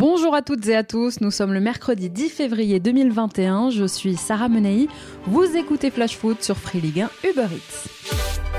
Bonjour à toutes et à tous, nous sommes le mercredi 10 février 2021, je suis Sarah Menei, vous écoutez Flash Foot sur Free Ligue 1 Uber Eats.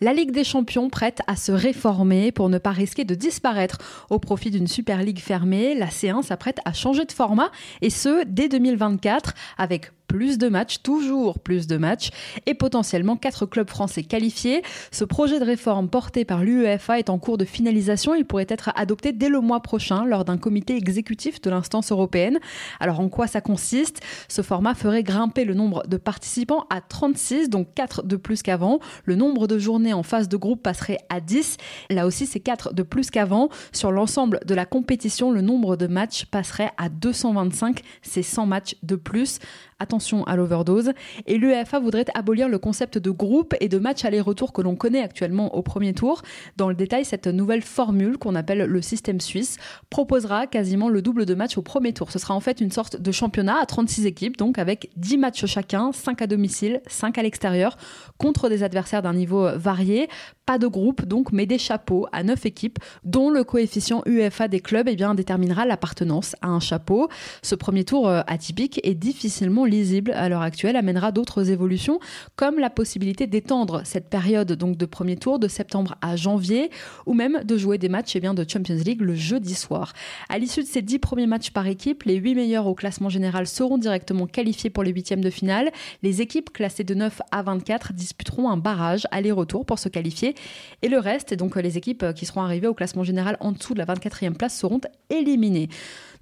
La Ligue des Champions prête à se réformer pour ne pas risquer de disparaître au profit d'une Super Ligue fermée. La C1 s'apprête à changer de format et ce dès 2024 avec plus de matchs, toujours plus de matchs, et potentiellement quatre clubs français qualifiés. Ce projet de réforme porté par l'UEFA est en cours de finalisation. Il pourrait être adopté dès le mois prochain lors d'un comité exécutif de l'instance européenne. Alors en quoi ça consiste? Ce format ferait grimper le nombre de participants à 36, donc 4 de plus qu'avant. Le nombre de journées en phase de groupe passerait à 10. Là aussi, c'est 4 de plus qu'avant. Sur l'ensemble de la compétition, le nombre de matchs passerait à 225. C'est 100 matchs de plus attention à l'overdose. Et l'UEFA voudrait abolir le concept de groupe et de match aller-retour que l'on connaît actuellement au premier tour. Dans le détail, cette nouvelle formule qu'on appelle le système suisse proposera quasiment le double de matchs au premier tour. Ce sera en fait une sorte de championnat à 36 équipes, donc avec 10 matchs chacun, 5 à domicile, 5 à l'extérieur, contre des adversaires d'un niveau varié. Pas de groupe donc, mais des chapeaux à 9 équipes, dont le coefficient UEFA des clubs eh bien, déterminera l'appartenance à un chapeau. Ce premier tour euh, atypique est difficilement lisible à l'heure actuelle amènera d'autres évolutions, comme la possibilité d'étendre cette période donc de premier tour de septembre à janvier, ou même de jouer des matchs eh bien, de Champions League le jeudi soir. À l'issue de ces dix premiers matchs par équipe, les huit meilleurs au classement général seront directement qualifiés pour les huitièmes de finale. Les équipes classées de 9 à 24 disputeront un barrage aller-retour pour se qualifier, et le reste, donc les équipes qui seront arrivées au classement général en dessous de la 24e place, seront éliminées.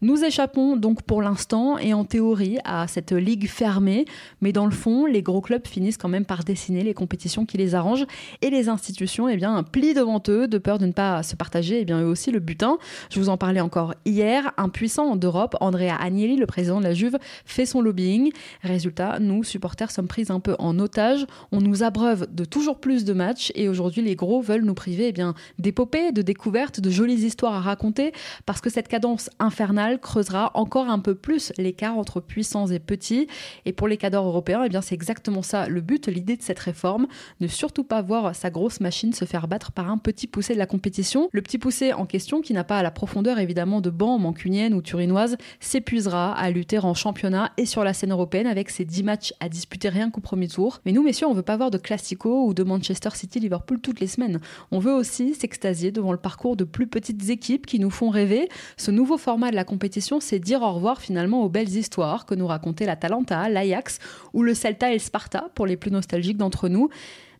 Nous échappons donc pour l'instant et en théorie à cette ligue fermée, mais dans le fond, les gros clubs finissent quand même par dessiner les compétitions qui les arrangent et les institutions eh bien, plient devant eux de peur de ne pas se partager eh bien, eux aussi le butin. Je vous en parlais encore hier, un puissant d'Europe, Andrea Agnelli, le président de la Juve, fait son lobbying. Résultat, nous, supporters, sommes pris un peu en otage. On nous abreuve de toujours plus de matchs et aujourd'hui, les gros veulent nous priver eh bien, d'épopées, de découvertes, de jolies histoires à raconter parce que cette cadence infernale creusera encore un peu plus l'écart entre puissants et petits. Et pour les cadres européens, eh bien c'est exactement ça le but, l'idée de cette réforme, ne surtout pas voir sa grosse machine se faire battre par un petit poussé de la compétition. Le petit poussé en question, qui n'a pas la profondeur évidemment de banc mancunienne ou turinoise, s'épuisera à lutter en championnat et sur la scène européenne avec ses 10 matchs à disputer rien qu'au premier tour. Mais nous, messieurs, on veut pas voir de Classico ou de Manchester City Liverpool toutes les semaines. On veut aussi s'extasier devant le parcours de plus petites équipes qui nous font rêver. Ce nouveau format de la compétition c'est dire au revoir finalement aux belles histoires que nous racontait la Talenta, l'Ajax ou le Celta et le Sparta pour les plus nostalgiques d'entre nous.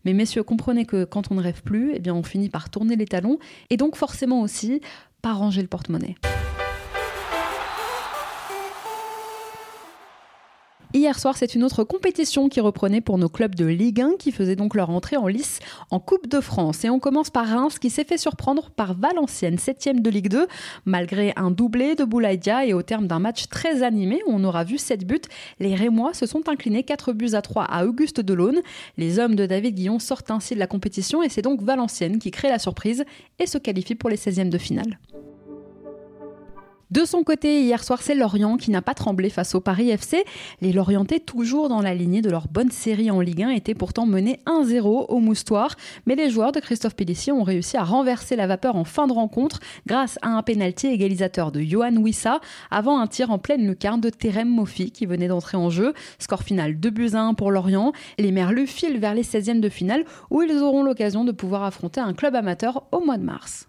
Mais messieurs, comprenez que quand on ne rêve plus, eh on finit par tourner les talons et donc forcément aussi par ranger le porte-monnaie. Hier soir, c'est une autre compétition qui reprenait pour nos clubs de Ligue 1 qui faisaient donc leur entrée en lice en Coupe de France. Et on commence par Reims qui s'est fait surprendre par Valenciennes, 7 de Ligue 2, malgré un doublé de Boulaïdia et au terme d'un match très animé où on aura vu 7 buts. Les Rémois se sont inclinés 4 buts à 3 à Auguste Delaune. Les hommes de David Guillon sortent ainsi de la compétition et c'est donc Valenciennes qui crée la surprise et se qualifie pour les 16e de finale. De son côté, hier soir, c'est Lorient qui n'a pas tremblé face au Paris FC. Les Lorientais, toujours dans la lignée de leur bonne série en Ligue 1, étaient pourtant menés 1-0 au moustoir. Mais les joueurs de Christophe Pellissier ont réussi à renverser la vapeur en fin de rencontre grâce à un pénalty égalisateur de Johan Wissa avant un tir en pleine lucarne de Terem Mofi qui venait d'entrer en jeu. Score final 2 buts à 1 pour Lorient. Les Merlus filent vers les 16e de finale où ils auront l'occasion de pouvoir affronter un club amateur au mois de mars.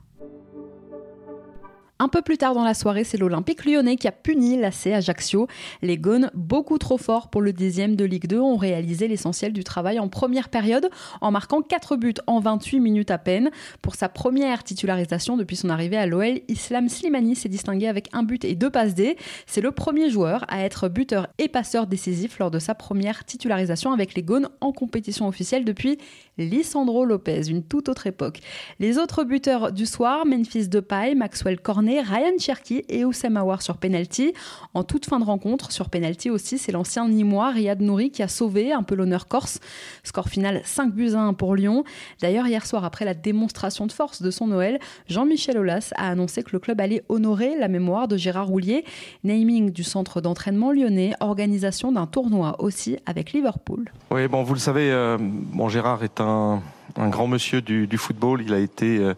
Un peu plus tard dans la soirée, c'est l'Olympique lyonnais qui a puni l'AC Ajaccio. Les Gones, beaucoup trop forts pour le dixième de Ligue 2, ont réalisé l'essentiel du travail en première période en marquant 4 buts en 28 minutes à peine. Pour sa première titularisation depuis son arrivée à l'OL, Islam Slimani s'est distingué avec un but et deux passes D. C'est le premier joueur à être buteur et passeur décisif lors de sa première titularisation avec les Gones en compétition officielle depuis Lisandro Lopez, une toute autre époque. Les autres buteurs du soir, Memphis Depay, Maxwell Cornet Ryan Cherky et Oussem Aouar sur penalty. En toute fin de rencontre, sur penalty aussi, c'est l'ancien Nîmois Riyad Nouri qui a sauvé un peu l'honneur corse. Score final 5 buts à 1 pour Lyon. D'ailleurs, hier soir, après la démonstration de force de son Noël, Jean-Michel Aulas a annoncé que le club allait honorer la mémoire de Gérard Roulier. Naming du centre d'entraînement lyonnais, organisation d'un tournoi aussi avec Liverpool. Oui, bon, vous le savez, euh, bon, Gérard est un, grand monsieur du, football. Il a été euh,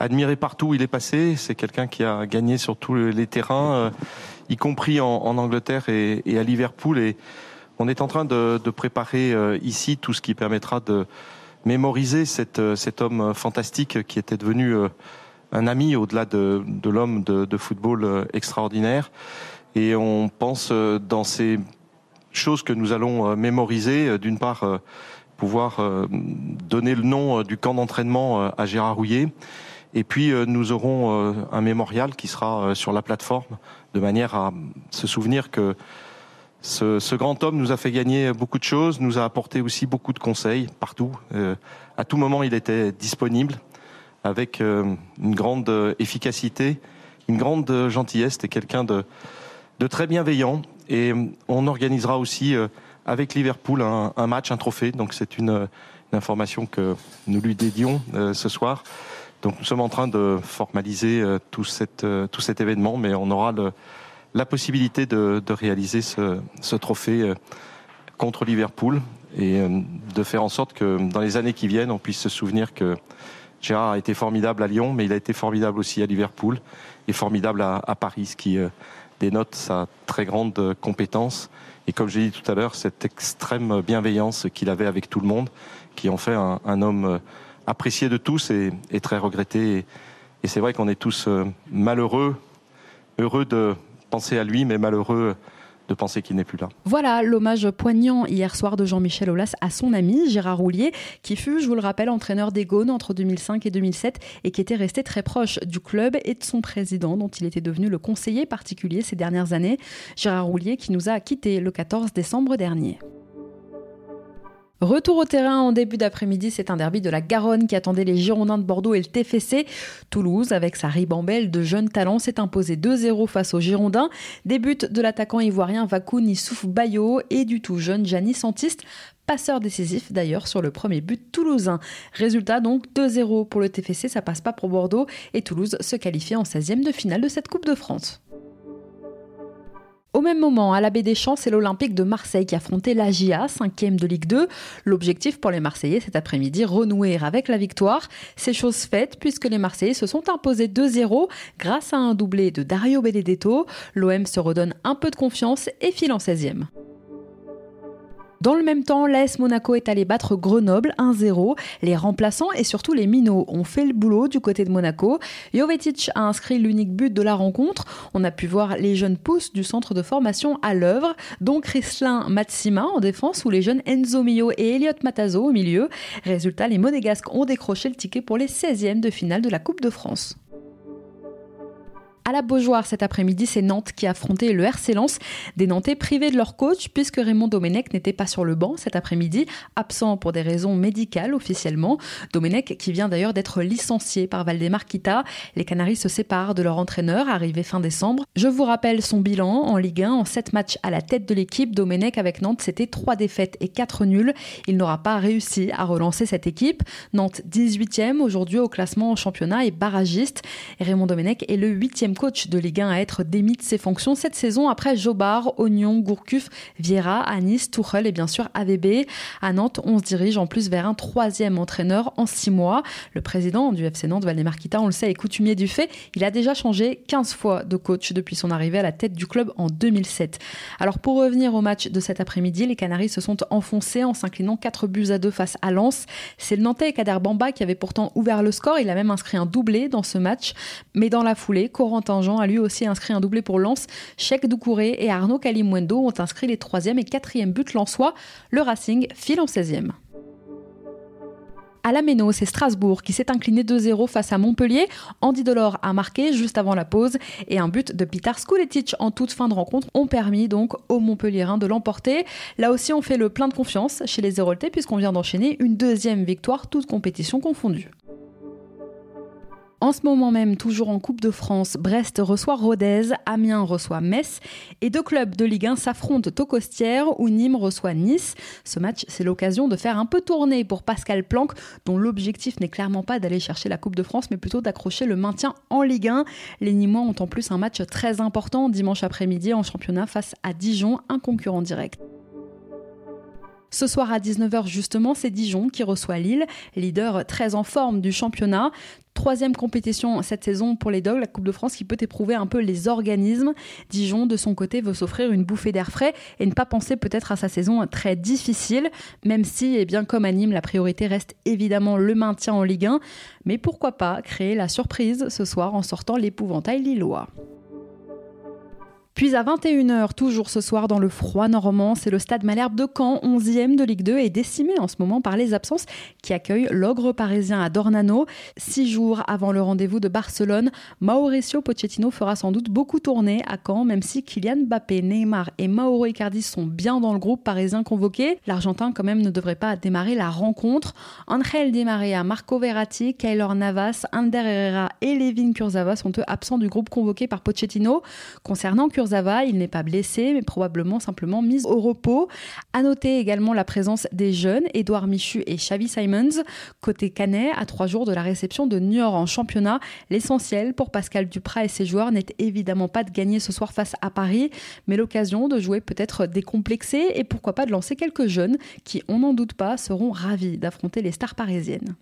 admiré partout où il est passé. C'est quelqu'un qui a gagné sur tous les terrains, euh, y compris en, Angleterre et, à Liverpool. Et on est en train de, préparer ici tout ce qui permettra de mémoriser cet homme fantastique qui était devenu un ami au-delà de, l'homme de, football extraordinaire. Et on pense dans ces choses que nous allons mémoriser, d'une part pouvoir euh, donner le nom euh, du camp d'entraînement euh, à Gérard Rouillet. Et puis nous aurons un mémorial qui sera sur la plateforme, de manière à se souvenir que ce, grand homme nous a fait gagner beaucoup de choses, nous a apporté aussi beaucoup de conseils partout. à tout moment, il était disponible avec une grande efficacité, une grande gentillesse. C'était quelqu'un de, de très bienveillant. Et on organisera aussi avec Liverpool un, match, un trophée. Donc c'est une, information que nous lui dédions euh, ce soir. Donc nous sommes en train de formaliser euh, tout, euh, tout cet événement, mais on aura la possibilité de, réaliser ce, trophée contre Liverpool et de faire en sorte que dans les années qui viennent, on puisse se souvenir que Gérard a été formidable à Lyon, mais il a été formidable aussi à Liverpool et formidable à, Paris, ce qui dénote sa très grande compétence. Et comme j'ai dit tout à l'heure, cette extrême bienveillance qu'il avait avec tout le monde, qui en fait un, homme euh, apprécié de tous et, très regretté. Et, c'est vrai qu'on est tous euh, malheureux, heureux de penser à lui, mais malheureux de penser qu'il n'est plus là. Voilà l'hommage poignant hier soir de Jean-Michel Aulas à son ami Gérard Roulier, qui fut, je vous le rappelle, entraîneur des Gaunes entre 2005 et 2007 et qui était resté très proche du club et de son président, dont il était devenu le conseiller particulier ces dernières années. Gérard Roulier qui nous a quittés le 14 décembre dernier. Retour au terrain en début d'après-midi, c'est un derby de la Garonne qui attendait les Girondins de Bordeaux et le TFC. Toulouse, avec sa ribambelle de jeunes talents, s'est imposé 2-0 face aux Girondins. Début de l'attaquant ivoirien Vakoun Issouf Bayo et du tout jeune Gianni Santiste passeur décisif d'ailleurs sur le premier but toulousain. Résultat donc 2-0 pour le TFC, ça passe pas pour Bordeaux et Toulouse se qualifie en 16e de finale de cette Coupe de France. Au même moment, à la Baie des Champs, c'est l'Olympique de Marseille qui affrontait l'AGIA, 5e de Ligue 2. L'objectif pour les Marseillais cet après-midi, renouer avec la victoire. C'est chose faite puisque les Marseillais se sont imposés 2-0 grâce à un doublé de Dario Benedetto. L'OM se redonne un peu de confiance et file en 16e. Dans le même temps, l'AS Monaco est allé battre Grenoble 1-0. Les remplaçants et surtout les minots ont fait le boulot du côté de Monaco. Jovetic a inscrit l'unique but de la rencontre. On a pu voir les jeunes pousses du centre de formation à l'œuvre, dont Chrislin Matsima en défense ou les jeunes Enzo Mio et Elliot Matazo au milieu. Résultat, les Monégasques ont décroché le ticket pour les 16e de finale de la Coupe de France. À la Beaujoire cet après-midi, c'est Nantes qui a affronté le RC Lens, des Nantais privés de leur coach puisque Raymond Domenech n'était pas sur le banc cet après-midi, absent pour des raisons médicales officiellement. Domenech qui vient d'ailleurs d'être licencié par Valdemar Kita. Les Canaries se séparent de leur entraîneur arrivé fin décembre. Je vous rappelle son bilan en Ligue 1 en 7 matchs à la tête de l'équipe. Domenech avec Nantes, c'était 3 défaites et 4 nuls. Il n'aura pas réussi à relancer cette équipe. Nantes 18e aujourd'hui au classement en championnat et barragiste. Raymond Domenech est le 8e coach de Ligue 1 à être démis de ses fonctions cette saison après Jobard, Oignon, Gourcuff, Vieira, Anis, Tourelle et bien sûr AVB. À Nantes, on se dirige en plus vers un troisième entraîneur en six mois. Le président du FC Nantes, Valdemar Kita, on le sait, est coutumier du fait. Il a déjà changé 15 fois de coach depuis son arrivée à la tête du club en 2007. Alors pour revenir au match de cet après-midi, les Canaries se sont enfoncés en s'inclinant 4 buts à 2 face à Lens. C'est le Nantais Kader Bamba qui avait pourtant ouvert le score. Il a même inscrit un doublé dans ce match. Mais dans la foulée, Corentin Jean a lui aussi inscrit un doublé pour Lens. Cheikh Doucouré et Arnaud Kalimwendo ont inscrit les troisième et quatrième buts lensois. Le Racing file en 16e. À la Méno, c'est Strasbourg qui s'est incliné 2-0 face à Montpellier. Andy Delors a marqué juste avant la pause et un but de Peter Skuletic en toute fin de rencontre ont permis donc aux Montpelliérains de l'emporter. Là aussi, on fait le plein de confiance chez les Héroltais puisqu'on vient d'enchaîner une deuxième victoire, toute compétition confondue. En ce moment même, toujours en Coupe de France, Brest reçoit Rodez, Amiens reçoit Metz et deux clubs de Ligue 1 s'affrontent au Costière où Nîmes reçoit Nice. Ce match, c'est l'occasion de faire un peu tourner pour Pascal Planck, dont l'objectif n'est clairement pas d'aller chercher la Coupe de France, mais plutôt d'accrocher le maintien en Ligue 1. Les Nîmois ont en plus un match très important dimanche après-midi en championnat face à Dijon, un concurrent direct. Ce soir à 19h justement, c'est Dijon qui reçoit Lille, leader très en forme du championnat. Troisième compétition cette saison pour les Dogs, la Coupe de France qui peut éprouver un peu les organismes. Dijon, de son côté, veut s'offrir une bouffée d'air frais et ne pas penser peut-être à sa saison très difficile, même si, eh bien, comme à Nîmes, la priorité reste évidemment le maintien en Ligue 1. Mais pourquoi pas créer la surprise ce soir en sortant l'épouvantail lillois. Puis à 21h, toujours ce soir dans le froid normand, c'est le stade Malherbe de Caen, 11e de Ligue 2, et décimé en ce moment par les absences qui accueille l'ogre parisien à Dornano. Six jours avant le rendez-vous de Barcelone, Mauricio Pochettino fera sans doute beaucoup tourner à Caen, même si Kylian Mbappé, Neymar et Mauro Icardi sont bien dans le groupe parisien convoqué. L'Argentin quand même ne devrait pas démarrer la rencontre. Angel Di Maria, Marco Verratti, Kaylor Navas, Ander Herrera et Levin Kurzawa sont eux absents du groupe convoqué par Pochettino. Concernant Kurzawa, il n'est pas blessé, mais probablement simplement mis au repos. À noter également la présence des jeunes, Edouard Michu et Xavi Simons. Côté Canet, à trois jours de la réception de Niort en championnat, l'essentiel pour Pascal Duprat et ses joueurs n'est évidemment pas de gagner ce soir face à Paris, mais l'occasion de jouer peut-être décomplexé et pourquoi pas de lancer quelques jeunes qui, on n'en doute pas, seront ravis d'affronter les stars parisiennes.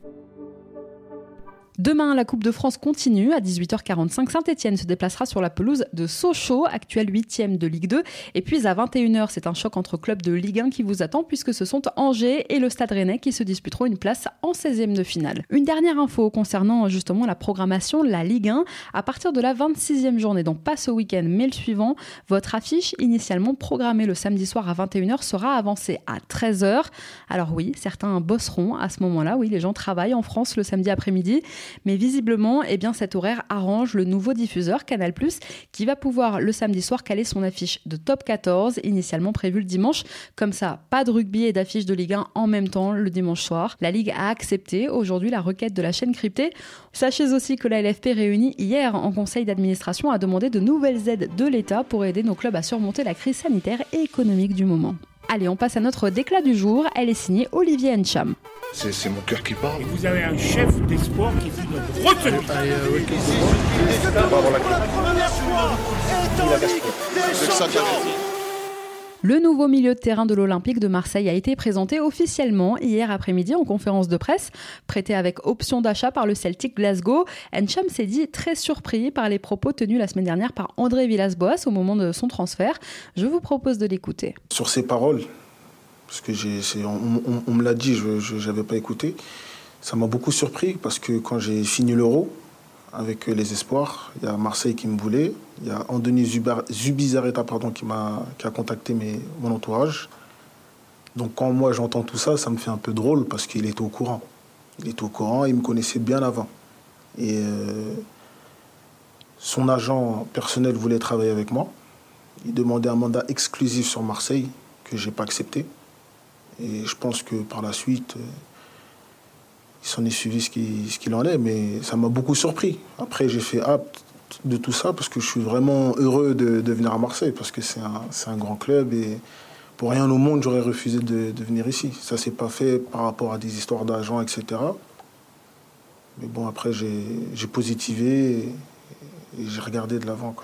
Demain, la Coupe de France continue. À 18h45, Saint-Etienne se déplacera sur la pelouse de Sochaux, actuel 8 de Ligue 2. Et puis à 21h, c'est un choc entre clubs de Ligue 1 qui vous attend puisque ce sont Angers et le Stade Rennais qui se disputeront une place en 16e de finale. Une dernière info concernant justement la programmation la Ligue 1. À partir de la 26e journée, donc pas ce week-end mais le suivant, votre affiche initialement programmée le samedi soir à 21h sera avancée à 13h. Alors oui, certains bosseront à ce moment-là. Oui, les gens travaillent en France le samedi après-midi. Mais visiblement, eh bien, cet horaire arrange le nouveau diffuseur Canal+, qui va pouvoir le samedi soir caler son affiche de top 14, initialement prévue le dimanche. Comme ça, pas de rugby et d'affiche de Ligue 1 en même temps le dimanche soir. La Ligue a accepté aujourd'hui la requête de la chaîne cryptée. Sachez aussi que la LFP réunie hier en conseil d'administration a demandé de nouvelles aides de l'État pour aider nos clubs à surmonter la crise sanitaire et économique du moment. Allez, on passe à notre déclat du jour. Elle est signée Olivier Encham. C'est mon cœur qui parle. Et vous avez un chef d'espoir qui fut notre retenue. Le nouveau milieu de terrain de l'Olympique de Marseille a été présenté officiellement hier après-midi en conférence de presse, prêté avec option d'achat par le Celtic Glasgow. Encham s'est dit très surpris par les propos tenus la semaine dernière par André Villas-Boas au moment de son transfert. Je vous propose de l'écouter. Sur ses paroles, parce que on, me l'a dit, je n'avais pas écouté, ça m'a beaucoup surpris parce que quand j'ai fini l'Euro, avec les espoirs. Il y a Marseille qui me voulait. Il y a Andoni Zubizarreta pardon, qui, m'a, qui a contacté mon entourage. Donc quand moi j'entends tout ça, ça me fait un peu drôle parce qu'il était au courant. Il était au courant, il me connaissait bien avant. Et euh, son agent personnel voulait travailler avec moi. Il demandait un mandat exclusif sur Marseille que je n'ai pas accepté. Et je pense que par la suite, euh, il s'en est suivi ce qu'il en est, mais ça m'a beaucoup surpris. Après, j'ai fait apte de tout ça parce que je suis vraiment heureux de, venir à Marseille parce que c'est un, un, grand club et pour rien au monde, j'aurais refusé de, venir ici. Ça s'est pas fait par rapport à des histoires d'agents, etc. Mais bon, après, j'ai positivé et, et j'ai regardé de l'avant.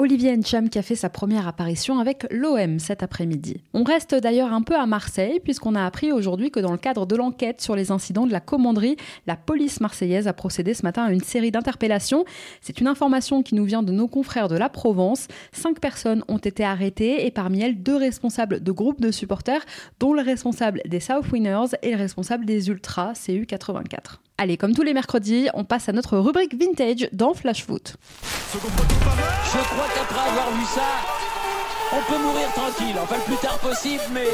Olivier Ncham qui a fait sa première apparition avec l'OM cet après-midi. On reste d'ailleurs un peu à Marseille puisqu'on a appris aujourd'hui que dans le cadre de l'enquête sur les incidents de la commanderie, la police marseillaise a procédé ce matin à une série d'interpellations. C'est une information qui nous vient de nos confrères de la Provence. Cinq personnes ont été arrêtées et parmi elles deux responsables de groupes de supporters dont le responsable des South Winners et le responsable des Ultras CU84. Allez, comme tous les mercredis, on passe à notre rubrique vintage dans Flash Foot. Je crois qu'après avoir vu ça, on peut mourir tranquille. Enfin, le plus tard possible, mais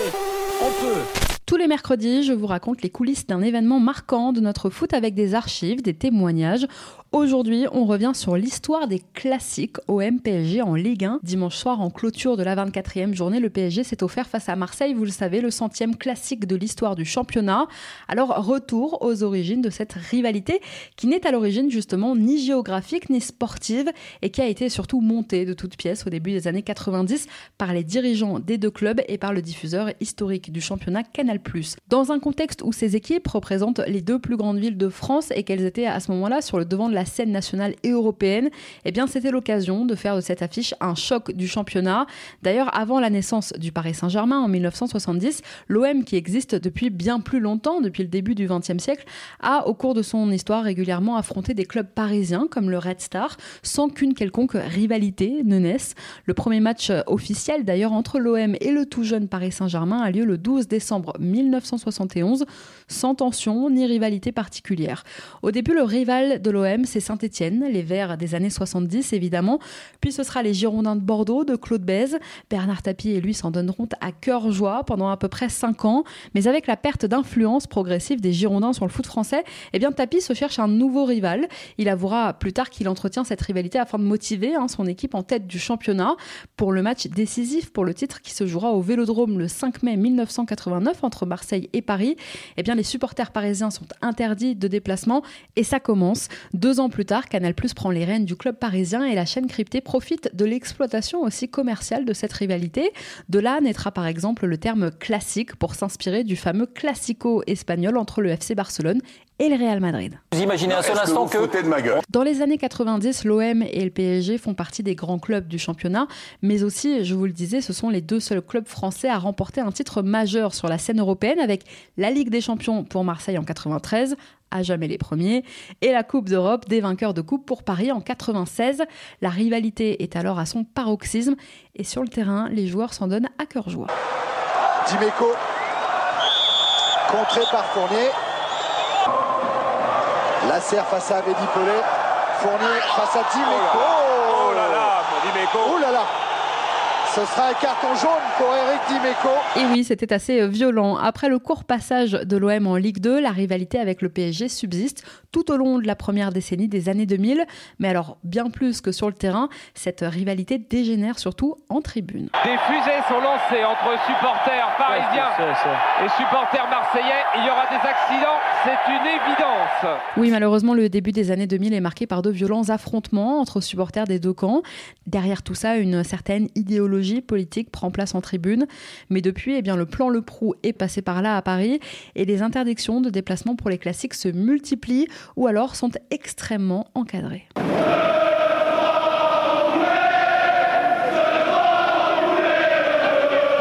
on peut. Tous les mercredis, je vous raconte les coulisses d'un événement marquant de notre foot avec des archives, des témoignages. Aujourd'hui, on revient sur l'histoire des classiques au MPSG en Ligue 1. Dimanche soir, en clôture de la 24e journée, le PSG s'est offert face à Marseille, vous le savez, le centième classique de l'histoire du championnat. Alors, retour aux origines de cette rivalité qui n'est à l'origine justement ni géographique ni sportive et qui a été surtout montée de toutes pièces au début des années 90 par les dirigeants des deux clubs et par le diffuseur historique du championnat Canal+. Dans un contexte où ces équipes représentent les deux plus grandes villes de France et qu'elles étaient à ce moment-là sur le devant de la scène nationale et européenne, eh bien c'était l'occasion de faire de cette affiche un choc du championnat. D'ailleurs, avant la naissance du Paris Saint-Germain en 1970, l'OM qui existe depuis bien plus longtemps, depuis le début du XXe siècle, a au cours de son histoire régulièrement affronté des clubs parisiens comme le Red Star sans qu'une quelconque rivalité ne naisse. Le premier match officiel d'ailleurs entre l'OM et le tout jeune Paris Saint-Germain a lieu le 12 décembre 1971 sans tension ni rivalité particulière. Au début, le rival de l'OM, c'est Saint-Etienne, les Verts des années 70 évidemment. Puis ce sera les Girondins de Bordeaux de Claude Bèze. Bernard Tapie et lui s'en donneront à cœur joie pendant à peu près 5 ans. Mais avec la perte d'influence progressive des Girondins sur le foot français, eh bien Tapie se cherche un nouveau rival. Il avouera plus tard qu'il entretient cette rivalité afin de motiver hein, son équipe en tête du championnat pour le match décisif pour le titre qui se jouera au Vélodrome le 5 mai 1989 entre Marseille et Paris. Eh bien les supporters parisiens sont interdits de déplacement et ça commence. Deux ans plus tard, Canal Plus prend les rênes du club parisien et la chaîne cryptée profite de l'exploitation aussi commerciale de cette rivalité. De là naîtra par exemple le terme classique pour s'inspirer du fameux classico espagnol entre le FC Barcelone et le Real Madrid. Vous imaginez un seul instant que... Dans les années 90, l'OM et le PSG font partie des grands clubs du championnat, mais aussi, je vous le disais, ce sont les deux seuls clubs français à remporter un titre majeur sur la scène européenne avec la Ligue des Champions pour Marseille en 93, à jamais les premiers, et la Coupe d'Europe des vainqueurs de Coupe pour Paris en 96. La rivalité est alors à son paroxysme et sur le terrain, les joueurs s'en donnent à cœur joie. Dimeco, contré par Fournier. Lasser face à. Fournier face à Dimeco. Oh là là, Dimeco. Oh là là ce sera un carton jaune pour Eric Dimeco. Et oui, c'était assez euh, violent. Après le court passage de l'OM en Ligue 2, la rivalité avec le PSG subsiste tout au long de la première décennie des années 2000. Mais alors, bien plus que sur le terrain, cette rivalité dégénère surtout en tribune. Des fusées sont lancées entre supporters parisiens et supporters marseillais. Il y aura des accidents, c'est une évidence. Oui, malheureusement, le début des années 2000 est marqué par de violents affrontements entre supporters des deux camps. Derrière tout ça, une certaine idéologie politique prend place en tribune. Mais depuis, eh le plan Le Prou est passé par là à Paris et les interdictions de déplacement pour les classiques se multiplient ou alors sont extrêmement encadrées.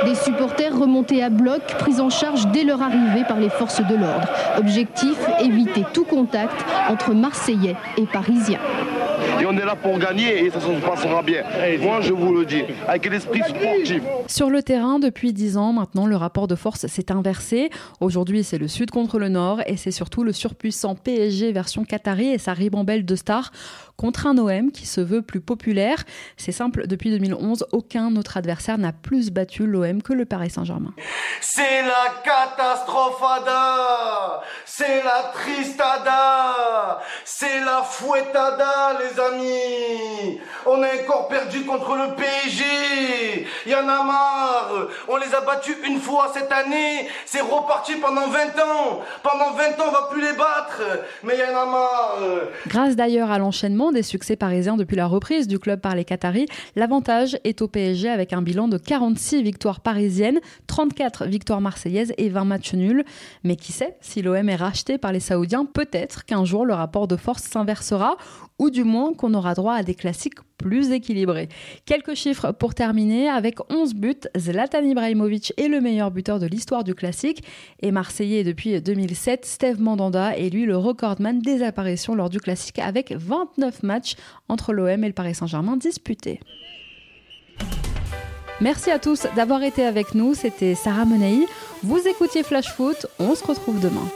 Des supporters remontés à bloc, pris en charge dès leur arrivée par les forces de l'ordre. Objectif, éviter tout contact entre Marseillais et Parisiens. Et on est là pour gagner et ça se passera bien. Moi, je vous le dis, avec l'esprit sportif. Sur le terrain, depuis 10 ans maintenant, le rapport de force s'est inversé. Aujourd'hui, c'est le Sud contre le Nord et c'est surtout le surpuissant PSG version Qatari et sa ribambelle de stars contre un OM qui se veut plus populaire. C'est simple, depuis 2011, aucun autre adversaire n'a plus battu l'OM que le Paris Saint-Germain. C'est la catastrophada, c'est la tristada, c'est la fouettada, les amis. On est encore perdu contre le PSG. Il y en a marre. On les a battus une fois cette année. C'est reparti pendant 20 ans. Pendant 20 ans, on va plus les battre. Mais il y en a marre. Grâce d'ailleurs à l'enchaînement des succès parisiens depuis la reprise du club par les Qataris, l'avantage est au PSG avec un bilan de 46 victoires parisiennes, 34 victoires marseillaises et 20 matchs nuls. Mais qui sait, si l'OM est racheté par les Saoudiens, peut-être qu'un jour le rapport de force s'inversera ou du moins qu'on aura droit à des classiques plus équilibrés. Quelques chiffres pour terminer. Avec 11 buts, Zlatan Ibrahimovic est le meilleur buteur de l'histoire du classique. Et Marseillais depuis 2007, Steve Mandanda est lui le recordman des apparitions lors du classique avec 29 matchs entre l'OM et le Paris Saint-Germain disputés. Merci à tous d'avoir été avec nous. C'était Sarah Menei. Vous écoutiez Flash Foot. On se retrouve demain.